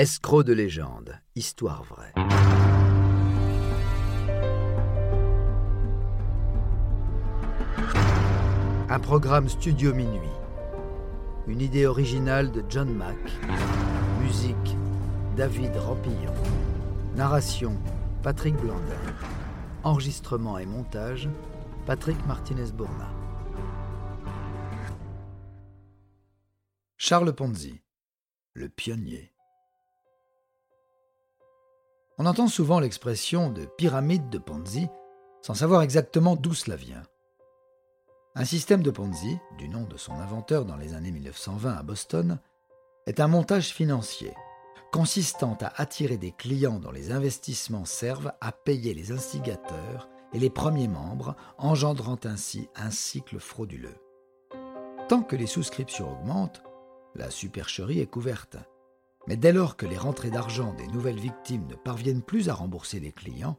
Escroc de légende, histoire vraie. Un programme Studio Minuit. Une idée originale de John Mack. Musique David Rampillon. Narration Patrick Blandin. Enregistrement et montage Patrick Martinez-Bourna. Charles Ponzi, le pionnier. On entend souvent l'expression de pyramide de Ponzi sans savoir exactement d'où cela vient. Un système de Ponzi, du nom de son inventeur dans les années 1920 à Boston, est un montage financier consistant à attirer des clients dont les investissements servent à payer les instigateurs et les premiers membres, engendrant ainsi un cycle frauduleux. Tant que les souscriptions augmentent, la supercherie est couverte. Mais dès lors que les rentrées d'argent des nouvelles victimes ne parviennent plus à rembourser les clients,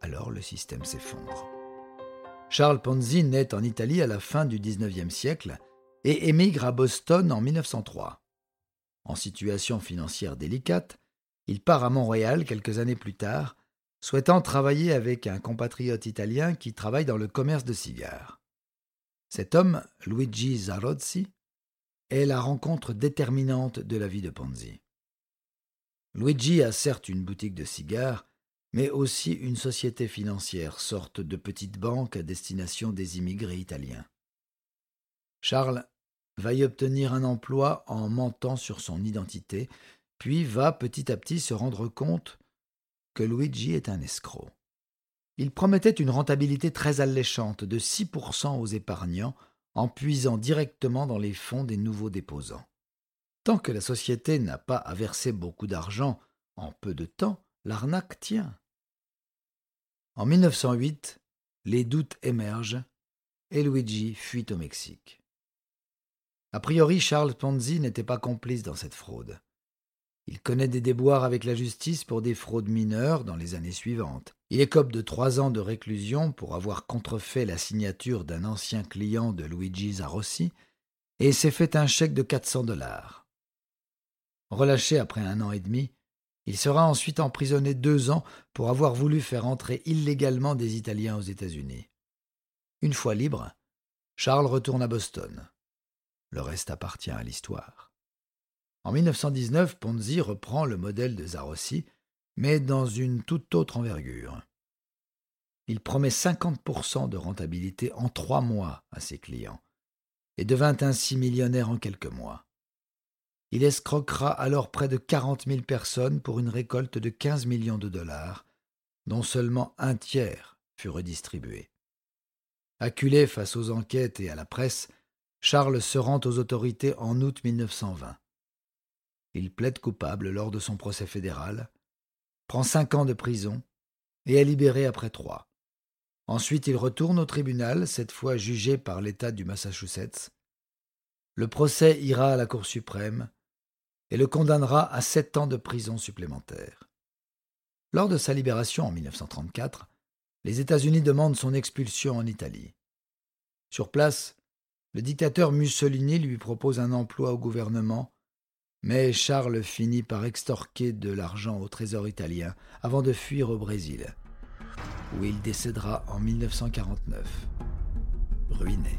alors le système s'effondre. Charles Ponzi naît en Italie à la fin du XIXe siècle et émigre à Boston en 1903. En situation financière délicate, il part à Montréal quelques années plus tard, souhaitant travailler avec un compatriote italien qui travaille dans le commerce de cigares. Cet homme, Luigi Zarozzi, est la rencontre déterminante de la vie de Ponzi. Luigi a certes une boutique de cigares, mais aussi une société financière, sorte de petite banque à destination des immigrés italiens. Charles va y obtenir un emploi en mentant sur son identité, puis va petit à petit se rendre compte que Luigi est un escroc. Il promettait une rentabilité très alléchante de 6% aux épargnants en puisant directement dans les fonds des nouveaux déposants. Tant que la société n'a pas à verser beaucoup d'argent en peu de temps, l'arnaque tient. En 1908, les doutes émergent et Luigi fuit au Mexique. A priori, Charles Ponzi n'était pas complice dans cette fraude. Il connaît des déboires avec la justice pour des fraudes mineures dans les années suivantes. Il écope de trois ans de réclusion pour avoir contrefait la signature d'un ancien client de Luigi Zarossi et s'est fait un chèque de 400 dollars. Relâché après un an et demi, il sera ensuite emprisonné deux ans pour avoir voulu faire entrer illégalement des Italiens aux États-Unis. Une fois libre, Charles retourne à Boston. Le reste appartient à l'histoire. En 1919, Ponzi reprend le modèle de Zarossi, mais dans une toute autre envergure. Il promet 50% de rentabilité en trois mois à ses clients et devint ainsi millionnaire en quelques mois. Il escroquera alors près de 40 000 personnes pour une récolte de 15 millions de dollars, dont seulement un tiers fut redistribué. Acculé face aux enquêtes et à la presse, Charles se rend aux autorités en août 1920. Il plaide coupable lors de son procès fédéral, prend cinq ans de prison et est libéré après trois. Ensuite, il retourne au tribunal, cette fois jugé par l'État du Massachusetts. Le procès ira à la Cour suprême et le condamnera à sept ans de prison supplémentaire. Lors de sa libération en 1934, les États-Unis demandent son expulsion en Italie. Sur place, le dictateur Mussolini lui propose un emploi au gouvernement mais Charles finit par extorquer de l'argent au trésor italien avant de fuir au Brésil, où il décédera en 1949, ruiné.